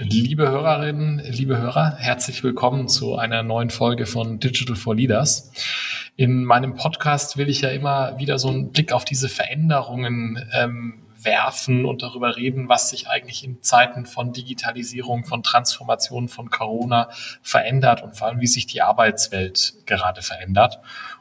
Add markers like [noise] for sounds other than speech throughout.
Liebe Hörerinnen, liebe Hörer, herzlich willkommen zu einer neuen Folge von Digital for Leaders. In meinem Podcast will ich ja immer wieder so einen Blick auf diese Veränderungen ähm, werfen und darüber reden, was sich eigentlich in Zeiten von Digitalisierung, von Transformation, von Corona verändert und vor allem, wie sich die Arbeitswelt gerade verändert.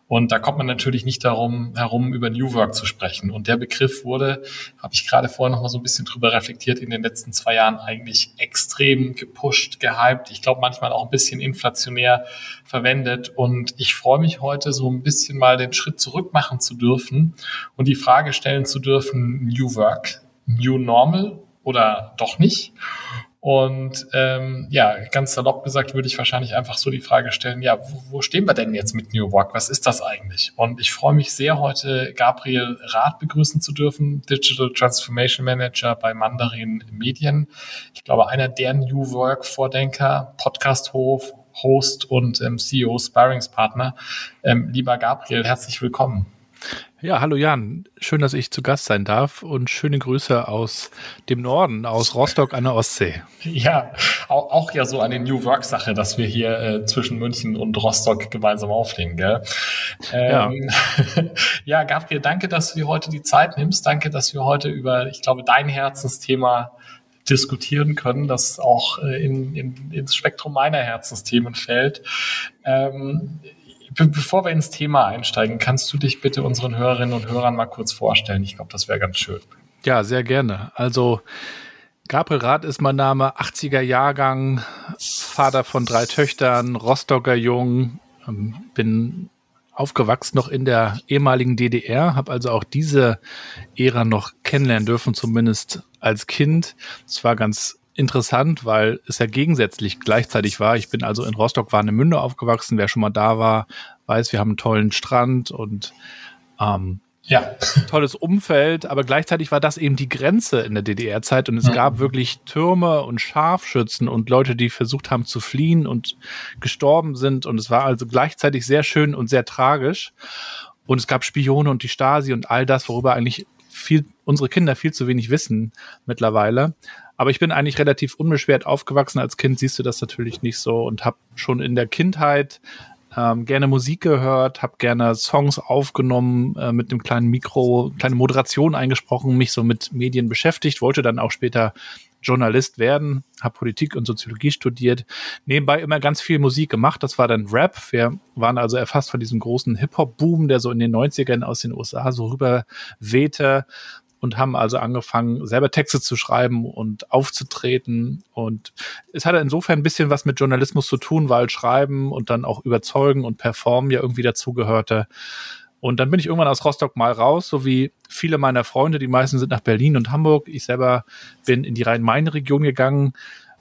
Und da kommt man natürlich nicht darum herum, über New Work zu sprechen. Und der Begriff wurde, habe ich gerade vorher noch mal so ein bisschen drüber reflektiert, in den letzten zwei Jahren eigentlich extrem gepusht, gehypt. Ich glaube, manchmal auch ein bisschen inflationär verwendet. Und ich freue mich heute so ein bisschen mal den Schritt zurück machen zu dürfen und die Frage stellen zu dürfen, New Work, New Normal oder doch nicht? Und ähm, ja, ganz salopp gesagt würde ich wahrscheinlich einfach so die Frage stellen, ja, wo, wo stehen wir denn jetzt mit New Work? Was ist das eigentlich? Und ich freue mich sehr, heute Gabriel Rath begrüßen zu dürfen, Digital Transformation Manager bei Mandarin Medien. Ich glaube, einer der New Work Vordenker, Podcast-Hof, Host und ähm, CEO Sparringspartner. Ähm, lieber Gabriel, herzlich willkommen. Ja, hallo Jan. Schön, dass ich zu Gast sein darf und schöne Grüße aus dem Norden, aus Rostock an der Ostsee. Ja, auch, auch ja so eine New Work-Sache, dass wir hier äh, zwischen München und Rostock gemeinsam aufnehmen, gell? Ähm, ja. [laughs] ja, Gabriel, danke, dass du dir heute die Zeit nimmst. Danke, dass wir heute über, ich glaube, dein Herzensthema diskutieren können, das auch äh, in, in, ins Spektrum meiner Herzensthemen fällt. Ähm, bevor wir ins Thema einsteigen, kannst du dich bitte unseren Hörerinnen und Hörern mal kurz vorstellen? Ich glaube, das wäre ganz schön. Ja, sehr gerne. Also Gabriel Rath ist mein Name, 80er Jahrgang, Vater von drei Töchtern, Rostocker Jung, ähm, bin aufgewachsen noch in der ehemaligen DDR, habe also auch diese Ära noch kennenlernen dürfen, zumindest als Kind. Es war ganz interessant, weil es ja gegensätzlich gleichzeitig war. Ich bin also in Rostock-Warnemünde aufgewachsen. Wer schon mal da war, weiß, wir haben einen tollen Strand und ähm, ja. [laughs] tolles Umfeld, aber gleichzeitig war das eben die Grenze in der DDR-Zeit und es mhm. gab wirklich Türme und Scharfschützen und Leute, die versucht haben zu fliehen und gestorben sind und es war also gleichzeitig sehr schön und sehr tragisch und es gab Spione und die Stasi und all das, worüber eigentlich viel, unsere Kinder viel zu wenig wissen mittlerweile. Aber ich bin eigentlich relativ unbeschwert aufgewachsen. Als Kind siehst du das natürlich nicht so und habe schon in der Kindheit ähm, gerne Musik gehört, habe gerne Songs aufgenommen, äh, mit einem kleinen Mikro, kleine Moderation eingesprochen, mich so mit Medien beschäftigt, wollte dann auch später Journalist werden, habe Politik und Soziologie studiert, nebenbei immer ganz viel Musik gemacht. Das war dann Rap. Wir waren also erfasst von diesem großen Hip-Hop-Boom, der so in den 90ern aus den USA so rüber wehte und haben also angefangen, selber Texte zu schreiben und aufzutreten. Und es hatte insofern ein bisschen was mit Journalismus zu tun, weil Schreiben und dann auch Überzeugen und Performen ja irgendwie dazugehörte. Und dann bin ich irgendwann aus Rostock mal raus, so wie viele meiner Freunde, die meisten sind nach Berlin und Hamburg. Ich selber bin in die Rhein-Main-Region gegangen,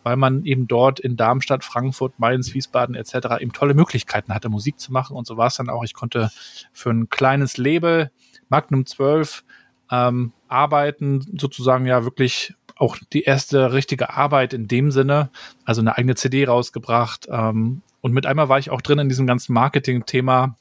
weil man eben dort in Darmstadt, Frankfurt, Mainz, Wiesbaden etc. eben tolle Möglichkeiten hatte, Musik zu machen. Und so war es dann auch. Ich konnte für ein kleines Label, Magnum 12, ähm, arbeiten, sozusagen ja wirklich auch die erste richtige Arbeit in dem Sinne, also eine eigene CD rausgebracht. Ähm, und mit einmal war ich auch drin in diesem ganzen Marketing-Thema.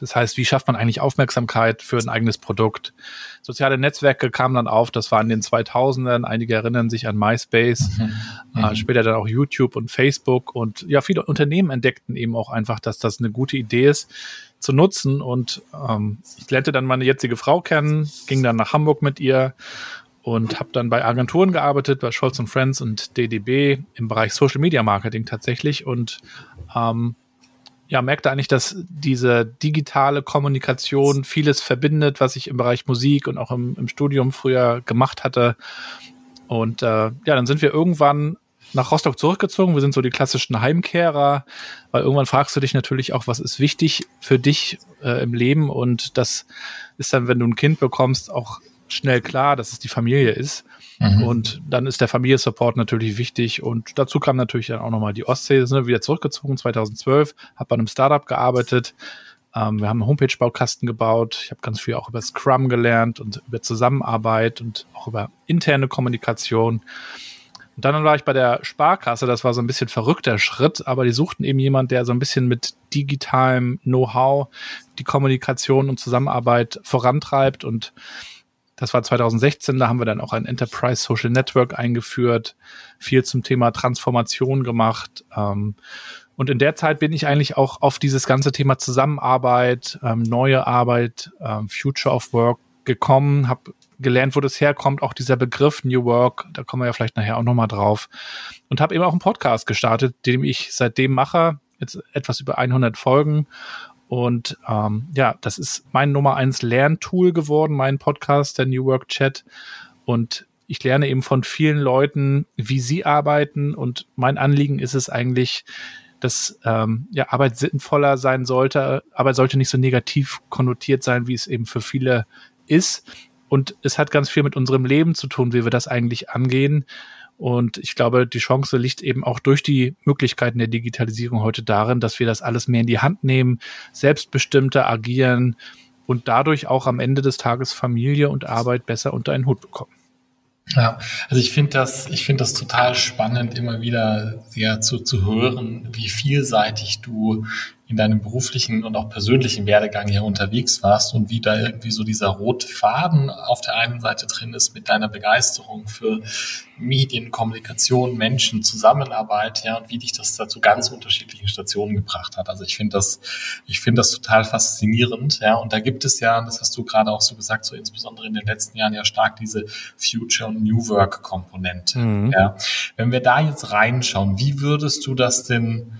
Das heißt, wie schafft man eigentlich Aufmerksamkeit für ein eigenes Produkt? Soziale Netzwerke kamen dann auf, das war in den 2000ern. Einige erinnern sich an MySpace, [laughs] mhm. äh, später dann auch YouTube und Facebook. Und ja, viele Unternehmen entdeckten eben auch einfach, dass das eine gute Idee ist, zu nutzen. Und ähm, ich lernte dann meine jetzige Frau kennen, ging dann nach Hamburg mit ihr und habe dann bei Agenturen gearbeitet, bei Scholz Friends und DDB im Bereich Social Media Marketing tatsächlich und ähm, ja, merkte eigentlich, dass diese digitale Kommunikation vieles verbindet, was ich im Bereich Musik und auch im, im Studium früher gemacht hatte. Und äh, ja, dann sind wir irgendwann nach Rostock zurückgezogen. Wir sind so die klassischen Heimkehrer, weil irgendwann fragst du dich natürlich auch, was ist wichtig für dich äh, im Leben und das ist dann, wenn du ein Kind bekommst, auch schnell klar, dass es die Familie ist. Mhm. Und dann ist der Familiensupport natürlich wichtig. Und dazu kam natürlich dann auch nochmal die Ostsee, sind wir wieder zurückgezogen 2012, habe bei einem Startup gearbeitet. Ähm, wir haben einen Homepage-Baukasten gebaut. Ich habe ganz viel auch über Scrum gelernt und über Zusammenarbeit und auch über interne Kommunikation. Und dann war ich bei der Sparkasse, das war so ein bisschen verrückter Schritt, aber die suchten eben jemand, der so ein bisschen mit digitalem Know-how die Kommunikation und Zusammenarbeit vorantreibt und das war 2016, da haben wir dann auch ein Enterprise Social Network eingeführt, viel zum Thema Transformation gemacht. Ähm, und in der Zeit bin ich eigentlich auch auf dieses ganze Thema Zusammenarbeit, ähm, neue Arbeit, ähm, Future of Work gekommen, habe gelernt, wo das herkommt, auch dieser Begriff New Work, da kommen wir ja vielleicht nachher auch nochmal drauf. Und habe eben auch einen Podcast gestartet, den ich seitdem mache, jetzt etwas über 100 Folgen und ähm, ja, das ist mein Nummer eins Lerntool geworden, mein Podcast, der New Work Chat. Und ich lerne eben von vielen Leuten, wie sie arbeiten. Und mein Anliegen ist es eigentlich, dass ähm, ja, Arbeit sinnvoller sein sollte. Arbeit sollte nicht so negativ konnotiert sein, wie es eben für viele ist. Und es hat ganz viel mit unserem Leben zu tun, wie wir das eigentlich angehen. Und ich glaube, die Chance liegt eben auch durch die Möglichkeiten der Digitalisierung heute darin, dass wir das alles mehr in die Hand nehmen, selbstbestimmter agieren und dadurch auch am Ende des Tages Familie und Arbeit besser unter einen Hut bekommen. Ja, also ich finde das, ich finde das total spannend, immer wieder ja, zu, zu hören, wie vielseitig du in deinem beruflichen und auch persönlichen Werdegang hier unterwegs warst und wie da irgendwie so dieser rote Faden auf der einen Seite drin ist mit deiner Begeisterung für Medien, Kommunikation, Menschen, Zusammenarbeit, ja, und wie dich das dazu ganz unterschiedlichen Stationen gebracht hat. Also ich finde das, ich finde das total faszinierend, ja, und da gibt es ja, das hast du gerade auch so gesagt, so insbesondere in den letzten Jahren ja stark diese Future und New Work Komponente, mhm. ja. Wenn wir da jetzt reinschauen, wie würdest du das denn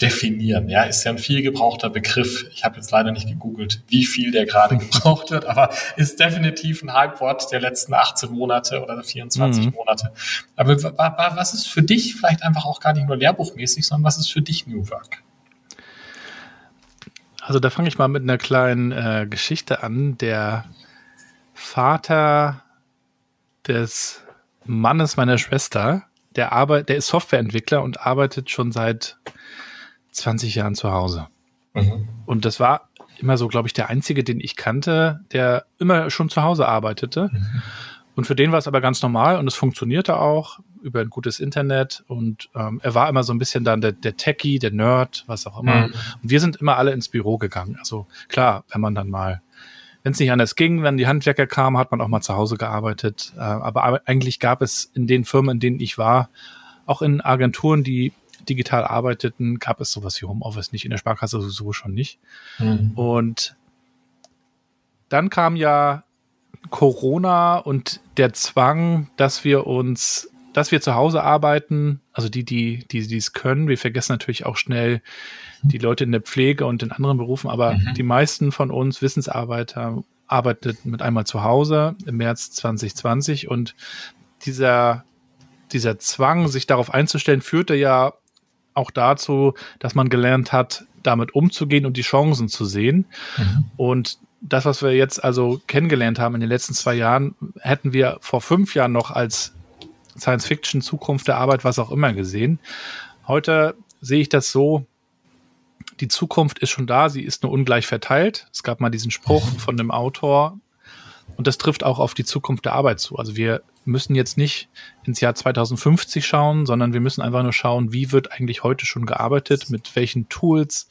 definieren. Ja, ist ja ein viel gebrauchter Begriff. Ich habe jetzt leider nicht gegoogelt, wie viel der gerade [laughs] gebraucht wird, aber ist definitiv ein Hypewort der letzten 18 Monate oder 24 mhm. Monate. Aber was ist für dich vielleicht einfach auch gar nicht nur lehrbuchmäßig, sondern was ist für dich New Work? Also da fange ich mal mit einer kleinen äh, Geschichte an. Der Vater des Mannes meiner Schwester, der arbeitet, der ist Softwareentwickler und arbeitet schon seit 20 Jahren zu Hause. Mhm. Und das war immer so, glaube ich, der einzige, den ich kannte, der immer schon zu Hause arbeitete. Mhm. Und für den war es aber ganz normal und es funktionierte auch über ein gutes Internet und ähm, er war immer so ein bisschen dann der, der Techie, der Nerd, was auch immer. Mhm. Und wir sind immer alle ins Büro gegangen. Also klar, wenn man dann mal, wenn es nicht anders ging, wenn die Handwerker kamen, hat man auch mal zu Hause gearbeitet. Äh, aber eigentlich gab es in den Firmen, in denen ich war, auch in Agenturen, die digital arbeiteten, gab es sowas wie Homeoffice nicht, in der Sparkasse sowieso schon nicht. Mhm. Und dann kam ja Corona und der Zwang, dass wir uns, dass wir zu Hause arbeiten, also die, die, die, die es können, wir vergessen natürlich auch schnell die Leute in der Pflege und in anderen Berufen, aber mhm. die meisten von uns Wissensarbeiter arbeiteten mit einmal zu Hause im März 2020 und dieser, dieser Zwang, sich darauf einzustellen, führte ja auch dazu, dass man gelernt hat, damit umzugehen und die Chancen zu sehen. Mhm. Und das, was wir jetzt also kennengelernt haben in den letzten zwei Jahren, hätten wir vor fünf Jahren noch als Science Fiction, Zukunft der Arbeit, was auch immer gesehen. Heute sehe ich das so, die Zukunft ist schon da, sie ist nur ungleich verteilt. Es gab mal diesen Spruch mhm. von dem Autor, und das trifft auch auf die Zukunft der Arbeit zu. Also wir müssen jetzt nicht ins Jahr 2050 schauen, sondern wir müssen einfach nur schauen, wie wird eigentlich heute schon gearbeitet, mit welchen Tools,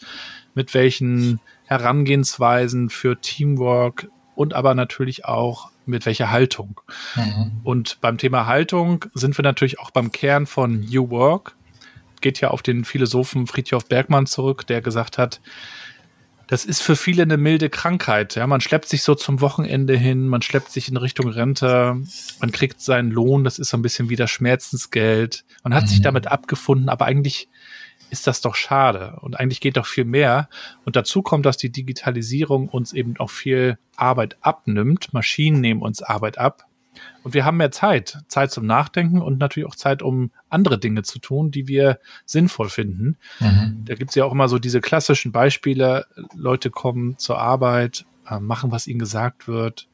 mit welchen Herangehensweisen für Teamwork und aber natürlich auch mit welcher Haltung. Mhm. Und beim Thema Haltung sind wir natürlich auch beim Kern von New Work. Geht ja auf den Philosophen Friedhof Bergmann zurück, der gesagt hat, das ist für viele eine milde Krankheit. Ja, man schleppt sich so zum Wochenende hin, man schleppt sich in Richtung Rente, man kriegt seinen Lohn, das ist so ein bisschen wie das Schmerzensgeld. Man hat mhm. sich damit abgefunden, aber eigentlich ist das doch schade und eigentlich geht doch viel mehr. Und dazu kommt, dass die Digitalisierung uns eben auch viel Arbeit abnimmt. Maschinen nehmen uns Arbeit ab. Und wir haben mehr Zeit. Zeit zum Nachdenken und natürlich auch Zeit, um andere Dinge zu tun, die wir sinnvoll finden. Mhm. Da gibt es ja auch immer so diese klassischen Beispiele. Leute kommen zur Arbeit, äh, machen, was ihnen gesagt wird,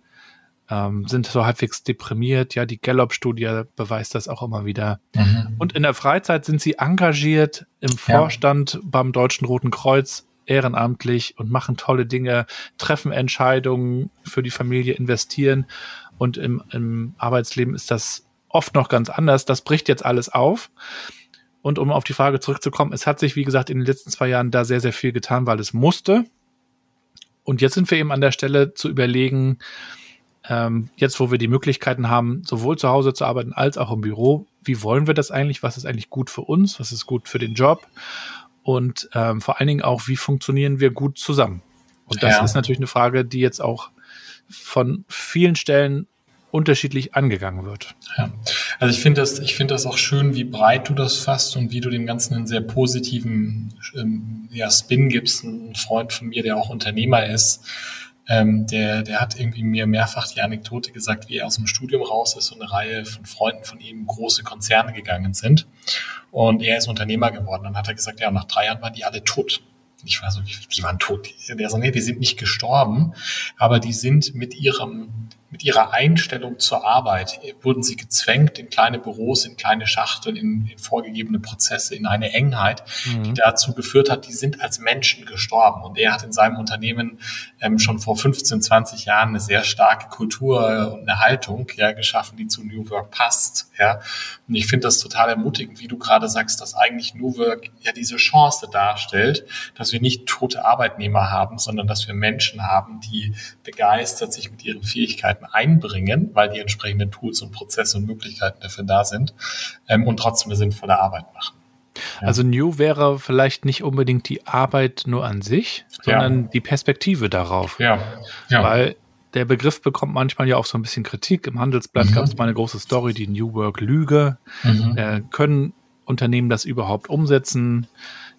ähm, sind so halbwegs deprimiert. Ja, die Gallup-Studie beweist das auch immer wieder. Mhm. Und in der Freizeit sind sie engagiert im Vorstand ja. beim Deutschen Roten Kreuz ehrenamtlich und machen tolle Dinge, treffen Entscheidungen für die Familie, investieren. Und im, im Arbeitsleben ist das oft noch ganz anders. Das bricht jetzt alles auf. Und um auf die Frage zurückzukommen, es hat sich, wie gesagt, in den letzten zwei Jahren da sehr, sehr viel getan, weil es musste. Und jetzt sind wir eben an der Stelle zu überlegen, ähm, jetzt wo wir die Möglichkeiten haben, sowohl zu Hause zu arbeiten als auch im Büro, wie wollen wir das eigentlich? Was ist eigentlich gut für uns? Was ist gut für den Job? Und ähm, vor allen Dingen auch, wie funktionieren wir gut zusammen? Und das ja. ist natürlich eine Frage, die jetzt auch von vielen Stellen unterschiedlich angegangen wird. Ja, also ich finde das, ich finde das auch schön, wie breit du das fasst und wie du dem Ganzen einen sehr positiven ähm, ja, Spin gibst. Ein Freund von mir, der auch Unternehmer ist, ähm, der, der hat irgendwie mir mehrfach die Anekdote gesagt, wie er aus dem Studium raus ist und eine Reihe von Freunden von ihm große Konzerne gegangen sind. Und er ist Unternehmer geworden. Dann hat er gesagt, ja, nach drei Jahren waren die alle tot. Ich war so, die waren tot. Der so, nee, die sind nicht gestorben, aber die sind mit ihrem mit ihrer Einstellung zur Arbeit wurden sie gezwängt in kleine Büros, in kleine Schachteln, in, in vorgegebene Prozesse, in eine Engheit, mhm. die dazu geführt hat, die sind als Menschen gestorben. Und er hat in seinem Unternehmen ähm, schon vor 15, 20 Jahren eine sehr starke Kultur und eine Haltung ja, geschaffen, die zu New Work passt. Ja. Und ich finde das total ermutigend, wie du gerade sagst, dass eigentlich New Work ja diese Chance darstellt, dass wir nicht tote Arbeitnehmer haben, sondern dass wir Menschen haben, die begeistert sich mit ihren Fähigkeiten einbringen, weil die entsprechenden Tools und Prozesse und Möglichkeiten dafür da sind ähm, und trotzdem eine sinnvolle Arbeit machen. Ja. Also New wäre vielleicht nicht unbedingt die Arbeit nur an sich, sondern ja. die Perspektive darauf. Ja. ja. Weil der Begriff bekommt manchmal ja auch so ein bisschen Kritik. Im Handelsblatt mhm. gab es mal eine große Story, die New Work Lüge. Mhm. Äh, können Unternehmen das überhaupt umsetzen?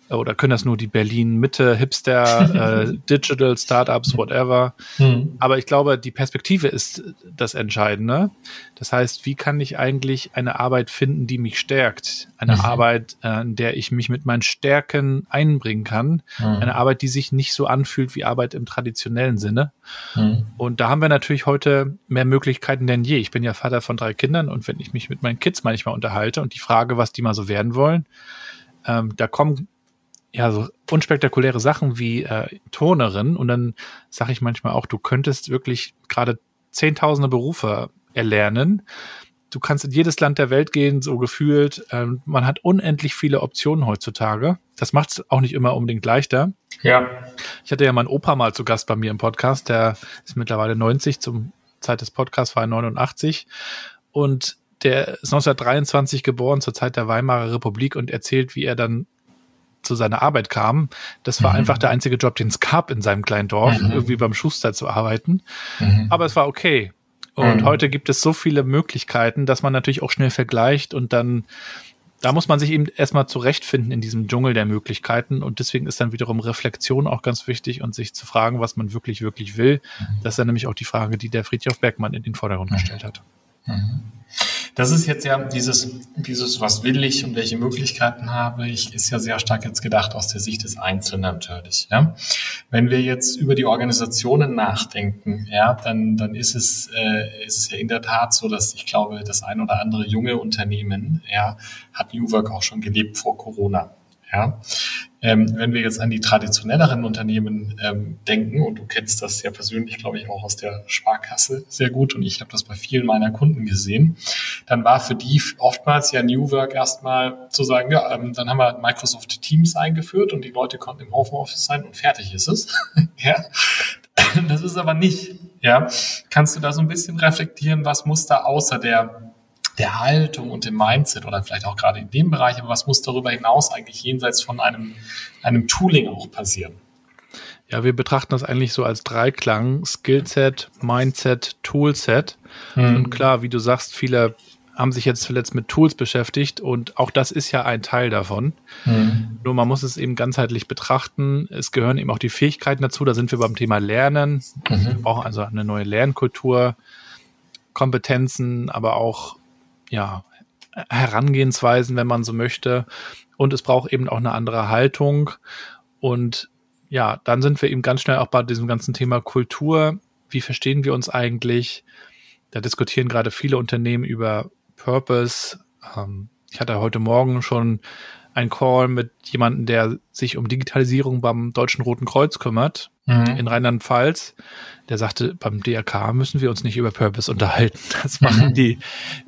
Oder können das nur die Berlin-Mitte, Hipster, [laughs] äh, Digital, Startups, whatever. Hm. Aber ich glaube, die Perspektive ist das Entscheidende. Das heißt, wie kann ich eigentlich eine Arbeit finden, die mich stärkt? Eine mhm. Arbeit, äh, in der ich mich mit meinen Stärken einbringen kann. Mhm. Eine Arbeit, die sich nicht so anfühlt wie Arbeit im traditionellen Sinne. Mhm. Und da haben wir natürlich heute mehr Möglichkeiten denn je. Ich bin ja Vater von drei Kindern und wenn ich mich mit meinen Kids manchmal unterhalte und die Frage, was die mal so werden wollen, ähm, da kommen ja, so unspektakuläre Sachen wie äh, Turnerin und dann sage ich manchmal auch, du könntest wirklich gerade zehntausende Berufe erlernen. Du kannst in jedes Land der Welt gehen, so gefühlt. Ähm, man hat unendlich viele Optionen heutzutage. Das macht es auch nicht immer unbedingt leichter. Ja. Ich hatte ja meinen Opa mal zu Gast bei mir im Podcast. Der ist mittlerweile 90. Zum Zeit des Podcasts war er 89. Und der ist 1923 geboren, zur Zeit der Weimarer Republik und erzählt, wie er dann zu seiner Arbeit kam. Das war mhm. einfach der einzige Job, den es gab in seinem kleinen Dorf, mhm. irgendwie beim Schuster zu arbeiten. Mhm. Aber es war okay. Und mhm. heute gibt es so viele Möglichkeiten, dass man natürlich auch schnell vergleicht und dann da muss man sich eben erstmal zurechtfinden in diesem Dschungel der Möglichkeiten und deswegen ist dann wiederum Reflexion auch ganz wichtig und sich zu fragen, was man wirklich, wirklich will. Mhm. Das ist dann nämlich auch die Frage, die der Friedhof Bergmann in den Vordergrund mhm. gestellt hat. Das ist jetzt ja dieses, dieses, was will ich und welche Möglichkeiten habe ich, ist ja sehr stark jetzt gedacht aus der Sicht des Einzelnen natürlich. Ja? Wenn wir jetzt über die Organisationen nachdenken, ja, dann, dann ist es, äh, ist es ja in der Tat so, dass ich glaube, das ein oder andere junge Unternehmen, ja, hat New Work auch schon gelebt vor Corona. Ja? Ähm, wenn wir jetzt an die traditionelleren Unternehmen ähm, denken, und du kennst das ja persönlich, glaube ich, auch aus der Sparkasse sehr gut, und ich habe das bei vielen meiner Kunden gesehen, dann war für die oftmals ja New Work erstmal zu sagen, ja, ähm, dann haben wir Microsoft Teams eingeführt und die Leute konnten im Homeoffice sein und fertig ist es. [laughs] ja. Das ist aber nicht. Ja. Kannst du da so ein bisschen reflektieren, was muss da außer der der Haltung und dem Mindset oder vielleicht auch gerade in dem Bereich, aber was muss darüber hinaus eigentlich jenseits von einem, einem Tooling auch passieren? Ja, wir betrachten das eigentlich so als Dreiklang, Skillset, Mindset, Toolset. Hm. Und klar, wie du sagst, viele haben sich jetzt zuletzt mit Tools beschäftigt und auch das ist ja ein Teil davon. Hm. Nur man muss es eben ganzheitlich betrachten. Es gehören eben auch die Fähigkeiten dazu. Da sind wir beim Thema Lernen. Mhm. Wir brauchen also eine neue Lernkultur, Kompetenzen, aber auch ja, Herangehensweisen, wenn man so möchte. Und es braucht eben auch eine andere Haltung. Und ja, dann sind wir eben ganz schnell auch bei diesem ganzen Thema Kultur. Wie verstehen wir uns eigentlich? da diskutieren gerade viele Unternehmen über Purpose. Ähm, ich hatte heute Morgen schon einen Call mit jemandem, der sich um Digitalisierung beim Deutschen Roten Kreuz kümmert mhm. in Rheinland-Pfalz. Der sagte, beim DRK müssen wir uns nicht über Purpose unterhalten. [laughs] Das machen die,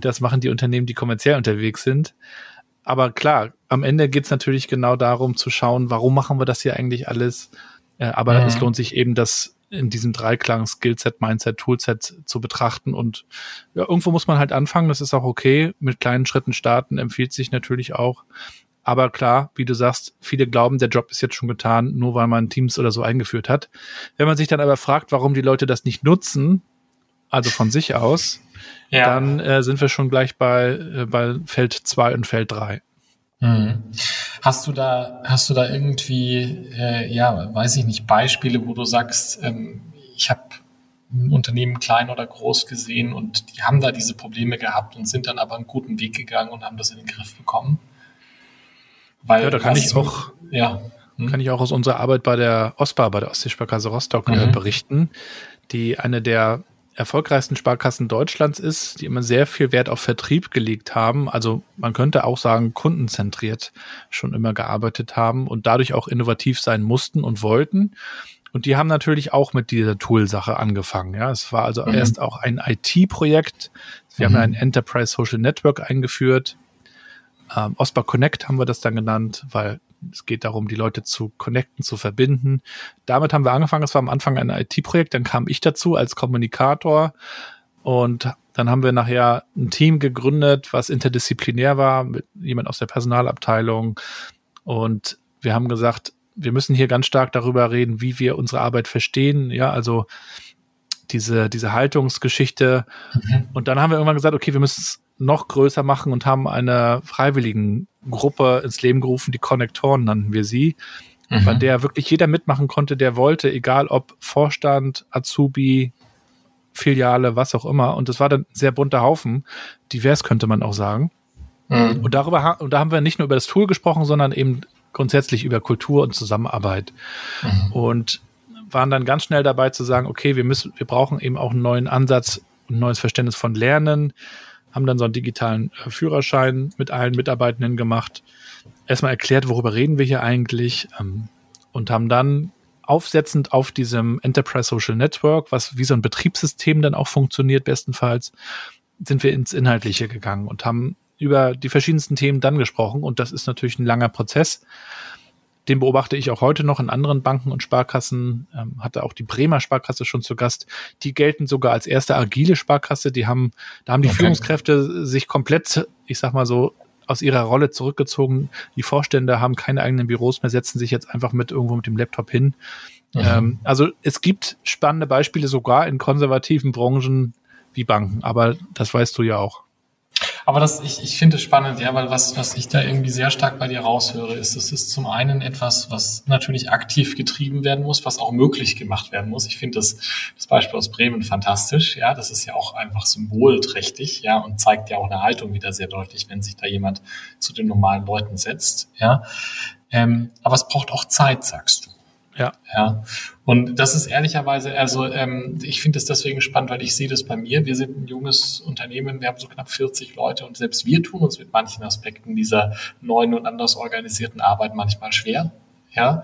das machen die Unternehmen, die kommerziell unterwegs sind. Aber klar, am Ende geht es natürlich genau darum zu schauen, warum machen wir das hier eigentlich alles? Äh, aber mhm. es lohnt sich eben, das in diesem Dreiklang Skillset, Mindset, Toolset zu betrachten. Und ja, irgendwo muss man halt anfangen. Das ist auch okay. Mit kleinen Schritten starten empfiehlt sich natürlich auch. Aber klar, wie du sagst, viele glauben, der Job ist jetzt schon getan, nur weil man Teams oder so eingeführt hat. Wenn man sich dann aber fragt, warum die Leute das nicht nutzen, also von sich aus, ja. dann äh, sind wir schon gleich bei, äh, bei Feld 2 und Feld 3. Mhm. Hast du da, hast du da irgendwie, äh, ja, weiß ich nicht, Beispiele, wo du sagst, ähm, ich habe ein Unternehmen klein oder groß gesehen und die haben da diese Probleme gehabt und sind dann aber einen guten Weg gegangen und haben das in den Griff bekommen? Weil, ja, da kann ich auch, ja, hm? kann ich auch aus unserer Arbeit bei der OSPA, bei der Ostseesparkasse Rostock äh, mhm. berichten, die eine der erfolgreichsten Sparkassen Deutschlands ist, die immer sehr viel Wert auf Vertrieb gelegt haben. Also man könnte auch sagen, kundenzentriert schon immer gearbeitet haben und dadurch auch innovativ sein mussten und wollten. Und die haben natürlich auch mit dieser Tool-Sache angefangen. Ja, es war also mhm. erst auch ein IT-Projekt. Wir mhm. haben ein Enterprise Social Network eingeführt. Ähm, OSPA Connect haben wir das dann genannt, weil es geht darum, die Leute zu connecten, zu verbinden. Damit haben wir angefangen. Es war am Anfang ein IT-Projekt, dann kam ich dazu als Kommunikator und dann haben wir nachher ein Team gegründet, was interdisziplinär war, mit jemand aus der Personalabteilung. Und wir haben gesagt, wir müssen hier ganz stark darüber reden, wie wir unsere Arbeit verstehen. Ja, also diese, diese Haltungsgeschichte. Mhm. Und dann haben wir irgendwann gesagt, okay, wir müssen es noch größer machen und haben eine freiwilligen Gruppe ins Leben gerufen, die Konnektoren nannten wir sie, mhm. bei der wirklich jeder mitmachen konnte, der wollte, egal ob Vorstand, Azubi, Filiale, was auch immer. Und das war dann ein sehr bunter Haufen, divers könnte man auch sagen. Mhm. Und darüber und da haben wir nicht nur über das Tool gesprochen, sondern eben grundsätzlich über Kultur und Zusammenarbeit. Mhm. Und waren dann ganz schnell dabei zu sagen, okay, wir müssen, wir brauchen eben auch einen neuen Ansatz, ein neues Verständnis von Lernen haben dann so einen digitalen äh, Führerschein mit allen Mitarbeitenden gemacht, erstmal erklärt, worüber reden wir hier eigentlich ähm, und haben dann aufsetzend auf diesem Enterprise Social Network, was wie so ein Betriebssystem dann auch funktioniert bestenfalls, sind wir ins Inhaltliche gegangen und haben über die verschiedensten Themen dann gesprochen. Und das ist natürlich ein langer Prozess den beobachte ich auch heute noch in anderen Banken und Sparkassen. Ähm, hatte auch die Bremer Sparkasse schon zu Gast. Die gelten sogar als erste agile Sparkasse. Die haben, da haben die okay. Führungskräfte sich komplett, ich sag mal so, aus ihrer Rolle zurückgezogen. Die Vorstände haben keine eigenen Büros mehr, setzen sich jetzt einfach mit irgendwo mit dem Laptop hin. Mhm. Ähm, also es gibt spannende Beispiele sogar in konservativen Branchen wie Banken, aber das weißt du ja auch. Aber das, ich, ich finde es spannend, ja, weil was, was ich da irgendwie sehr stark bei dir raushöre, ist, es ist zum einen etwas, was natürlich aktiv getrieben werden muss, was auch möglich gemacht werden muss. Ich finde das, das Beispiel aus Bremen fantastisch, ja, das ist ja auch einfach symbolträchtig, ja, und zeigt ja auch eine Haltung wieder sehr deutlich, wenn sich da jemand zu den normalen Leuten setzt, ja. Ähm, aber es braucht auch Zeit, sagst du. Ja. Ja. Und das ist ehrlicherweise, also ähm, ich finde es deswegen spannend, weil ich sehe das bei mir. Wir sind ein junges Unternehmen, wir haben so knapp 40 Leute und selbst wir tun uns mit manchen Aspekten dieser neuen und anders organisierten Arbeit manchmal schwer. Ja.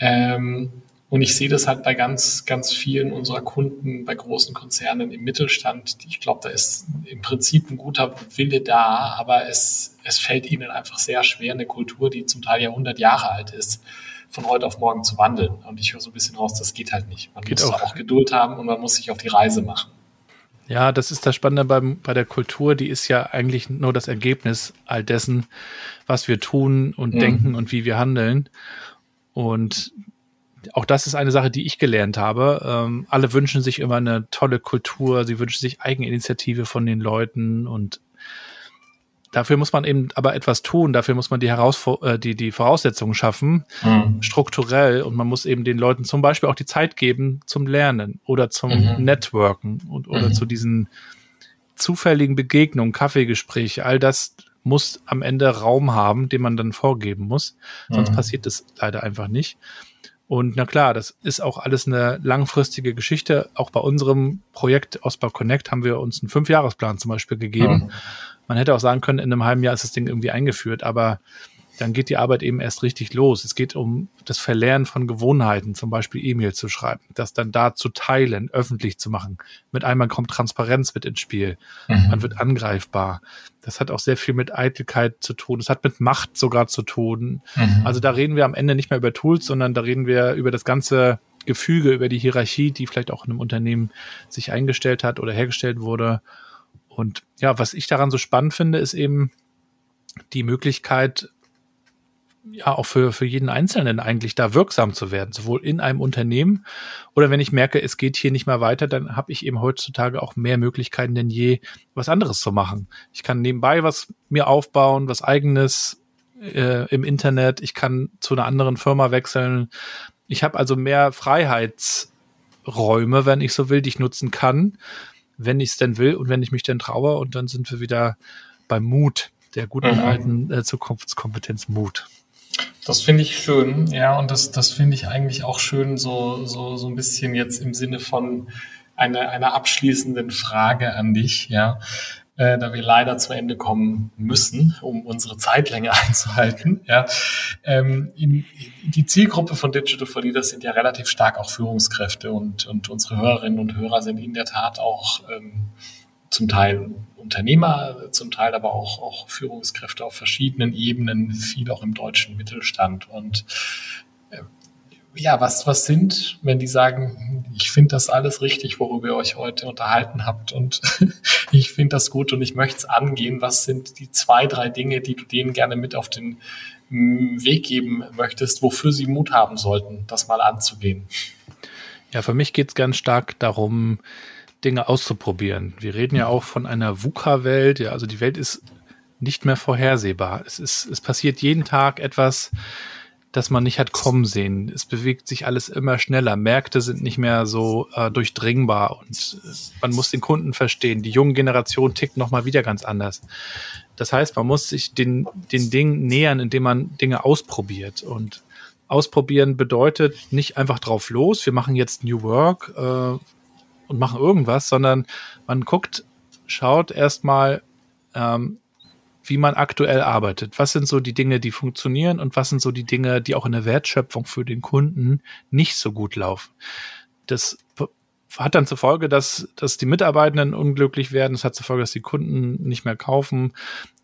Ähm, und ich sehe das halt bei ganz, ganz vielen unserer Kunden, bei großen Konzernen im Mittelstand. Ich glaube, da ist im Prinzip ein guter Wille da, aber es, es fällt ihnen einfach sehr schwer, eine Kultur, die zum Teil ja 100 Jahre alt ist, von heute auf morgen zu wandeln. Und ich höre so ein bisschen raus, das geht halt nicht. Man geht muss auch. auch Geduld haben und man muss sich auf die Reise machen. Ja, das ist das Spannende beim, bei der Kultur. Die ist ja eigentlich nur das Ergebnis all dessen, was wir tun und mhm. denken und wie wir handeln. Und auch das ist eine Sache, die ich gelernt habe. Ähm, alle wünschen sich immer eine tolle Kultur. Sie wünschen sich Eigeninitiative von den Leuten und Dafür muss man eben aber etwas tun, dafür muss man die, Herausfor äh, die, die Voraussetzungen schaffen, mhm. strukturell, und man muss eben den Leuten zum Beispiel auch die Zeit geben zum Lernen oder zum mhm. Networken und, oder mhm. zu diesen zufälligen Begegnungen, Kaffeegespräche, all das muss am Ende Raum haben, den man dann vorgeben muss. Sonst mhm. passiert es leider einfach nicht. Und na klar, das ist auch alles eine langfristige Geschichte. Auch bei unserem Projekt Ostbau Connect haben wir uns einen Fünfjahresplan zum Beispiel gegeben. Mhm. Man hätte auch sagen können, in einem halben Jahr ist das Ding irgendwie eingeführt, aber dann geht die Arbeit eben erst richtig los. Es geht um das Verlernen von Gewohnheiten, zum Beispiel E-Mail zu schreiben, das dann da zu teilen, öffentlich zu machen. Mit einmal kommt Transparenz mit ins Spiel. Mhm. Man wird angreifbar. Das hat auch sehr viel mit Eitelkeit zu tun. Das hat mit Macht sogar zu tun. Mhm. Also da reden wir am Ende nicht mehr über Tools, sondern da reden wir über das ganze Gefüge, über die Hierarchie, die vielleicht auch in einem Unternehmen sich eingestellt hat oder hergestellt wurde. Und ja, was ich daran so spannend finde, ist eben die Möglichkeit, ja auch für, für jeden Einzelnen eigentlich da wirksam zu werden, sowohl in einem Unternehmen oder wenn ich merke, es geht hier nicht mehr weiter, dann habe ich eben heutzutage auch mehr Möglichkeiten denn je, was anderes zu machen. Ich kann nebenbei was mir aufbauen, was eigenes äh, im Internet, ich kann zu einer anderen Firma wechseln. Ich habe also mehr Freiheitsräume, wenn ich so will, die ich nutzen kann, wenn ich es denn will und wenn ich mich denn traue. Und dann sind wir wieder beim Mut, der guten mhm. alten äh, Zukunftskompetenz Mut. Das finde ich schön, ja, und das, das finde ich eigentlich auch schön, so, so, so ein bisschen jetzt im Sinne von einer, einer abschließenden Frage an dich, ja, äh, da wir leider zum Ende kommen müssen, um unsere Zeitlänge [laughs] einzuhalten, ja. Ähm, in, die Zielgruppe von Digital for Leaders sind ja relativ stark auch Führungskräfte und, und unsere Hörerinnen und Hörer sind in der Tat auch ähm, zum Teil Unternehmer, zum Teil aber auch, auch Führungskräfte auf verschiedenen Ebenen, viel auch im deutschen Mittelstand. Und äh, ja, was, was sind, wenn die sagen, ich finde das alles richtig, worüber ihr euch heute unterhalten habt und [laughs] ich finde das gut und ich möchte es angehen. Was sind die zwei, drei Dinge, die du denen gerne mit auf den mm, Weg geben möchtest, wofür sie Mut haben sollten, das mal anzugehen? Ja, für mich geht es ganz stark darum, Dinge auszuprobieren. Wir reden ja auch von einer VUCA-Welt. Ja, also die Welt ist nicht mehr vorhersehbar. Es ist, es passiert jeden Tag etwas, das man nicht hat kommen sehen. Es bewegt sich alles immer schneller. Märkte sind nicht mehr so äh, durchdringbar und äh, man muss den Kunden verstehen. Die junge Generation tickt nochmal wieder ganz anders. Das heißt, man muss sich den, den Dingen nähern, indem man Dinge ausprobiert. Und ausprobieren bedeutet nicht einfach drauf los. Wir machen jetzt New Work. Äh, und machen irgendwas, sondern man guckt, schaut erstmal, ähm, wie man aktuell arbeitet. Was sind so die Dinge, die funktionieren und was sind so die Dinge, die auch in der Wertschöpfung für den Kunden nicht so gut laufen. Das hat dann zur Folge, dass, dass die Mitarbeitenden unglücklich werden. Es hat zur Folge, dass die Kunden nicht mehr kaufen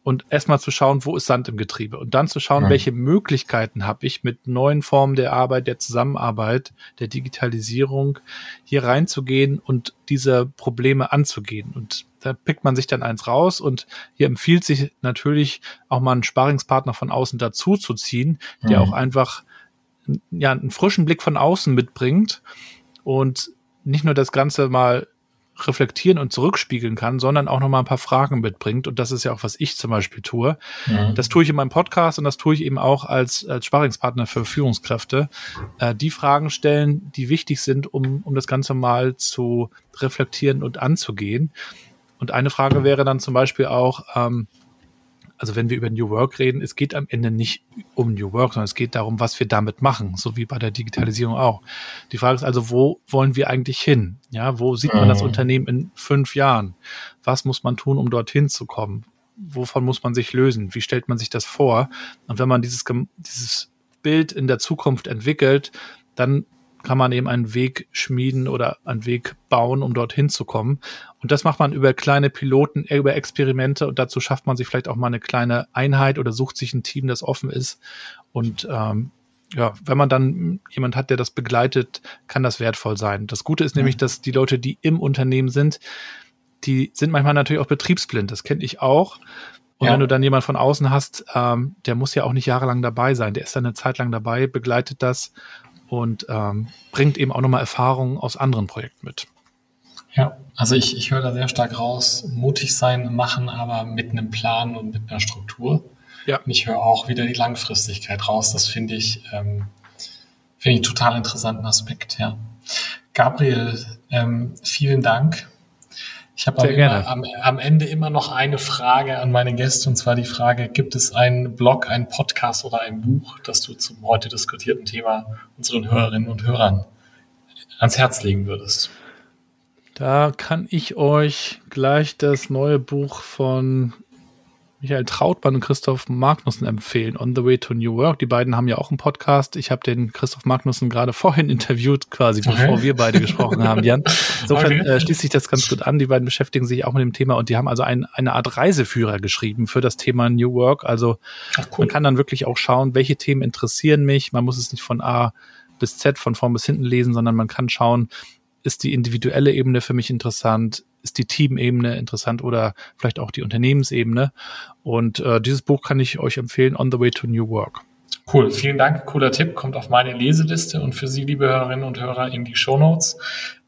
und erstmal zu schauen, wo ist Sand im Getriebe und dann zu schauen, mhm. welche Möglichkeiten habe ich mit neuen Formen der Arbeit, der Zusammenarbeit, der Digitalisierung hier reinzugehen und diese Probleme anzugehen. Und da pickt man sich dann eins raus und hier empfiehlt sich natürlich auch mal einen Sparingspartner von außen dazu zu ziehen, der mhm. auch einfach ja, einen frischen Blick von außen mitbringt und nicht nur das Ganze mal reflektieren und zurückspiegeln kann, sondern auch noch mal ein paar Fragen mitbringt. Und das ist ja auch, was ich zum Beispiel tue. Mhm. Das tue ich in meinem Podcast und das tue ich eben auch als, als Sparingspartner für Führungskräfte. Äh, die Fragen stellen, die wichtig sind, um, um das Ganze mal zu reflektieren und anzugehen. Und eine Frage wäre dann zum Beispiel auch, ähm, also wenn wir über New Work reden, es geht am Ende nicht um New Work, sondern es geht darum, was wir damit machen, so wie bei der Digitalisierung auch. Die Frage ist also, wo wollen wir eigentlich hin? Ja, wo sieht man das mhm. Unternehmen in fünf Jahren? Was muss man tun, um dorthin zu kommen? Wovon muss man sich lösen? Wie stellt man sich das vor? Und wenn man dieses, dieses Bild in der Zukunft entwickelt, dann kann man eben einen Weg schmieden oder einen Weg bauen, um dorthin zu kommen. Und das macht man über kleine Piloten, über Experimente und dazu schafft man sich vielleicht auch mal eine kleine Einheit oder sucht sich ein Team, das offen ist. Und ähm, ja, wenn man dann jemand hat, der das begleitet, kann das wertvoll sein. Das Gute ist nämlich, dass die Leute, die im Unternehmen sind, die sind manchmal natürlich auch betriebsblind. Das kenne ich auch. Und ja. wenn du dann jemand von außen hast, ähm, der muss ja auch nicht jahrelang dabei sein. Der ist dann eine Zeit lang dabei, begleitet das und ähm, bringt eben auch nochmal Erfahrungen aus anderen Projekten mit. Ja, also ich, ich höre da sehr stark raus, mutig sein, machen, aber mit einem Plan und mit einer Struktur. Ja. Und ich höre auch wieder die Langfristigkeit raus. Das finde ich, ähm, finde ich einen total interessanten Aspekt, ja. Gabriel, ähm, vielen Dank Ich habe am, am, Ende immer noch eine Frage an meine Gäste und zwar die Frage, gibt es einen Blog, einen Podcast oder ein Buch, das du zum heute diskutierten Thema unseren Hörerinnen und Hörern ans Herz legen würdest? Da kann ich euch gleich das neue Buch von Michael Trautmann und Christoph Magnussen empfehlen, On the Way to New Work. Die beiden haben ja auch einen Podcast. Ich habe den Christoph Magnussen gerade vorhin interviewt, quasi okay. bevor wir beide gesprochen haben, Jan. [laughs] Insofern okay. äh, schließt sich das ganz gut an. Die beiden beschäftigen sich auch mit dem Thema und die haben also ein, eine Art Reiseführer geschrieben für das Thema New Work. Also Ach, cool. man kann dann wirklich auch schauen, welche Themen interessieren mich. Man muss es nicht von A bis Z, von vorn bis hinten lesen, sondern man kann schauen, ist die individuelle Ebene für mich interessant? Ist die Teamebene interessant oder vielleicht auch die Unternehmensebene. Und äh, dieses Buch kann ich euch empfehlen, On the Way to New Work. Cool, vielen Dank, cooler Tipp, kommt auf meine Leseliste und für Sie, liebe Hörerinnen und Hörer, in die Show Notes.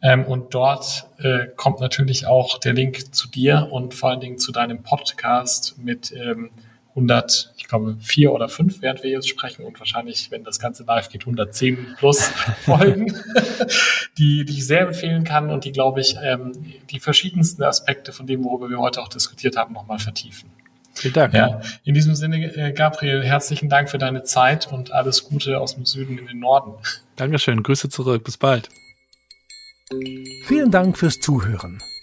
Ähm, und dort äh, kommt natürlich auch der Link zu dir und vor allen Dingen zu deinem Podcast mit ähm, 100, ich glaube, vier oder fünf, während wir jetzt sprechen und wahrscheinlich, wenn das Ganze live geht, 110 plus [laughs] Folgen, [laughs] die, die ich sehr empfehlen kann und die, glaube ich, ähm, die verschiedensten Aspekte von dem, worüber wir heute auch diskutiert haben, nochmal vertiefen. Vielen Dank. Ja, in diesem Sinne, äh, Gabriel, herzlichen Dank für deine Zeit und alles Gute aus dem Süden in den Norden. Dankeschön, Grüße zurück, bis bald. Vielen Dank fürs Zuhören.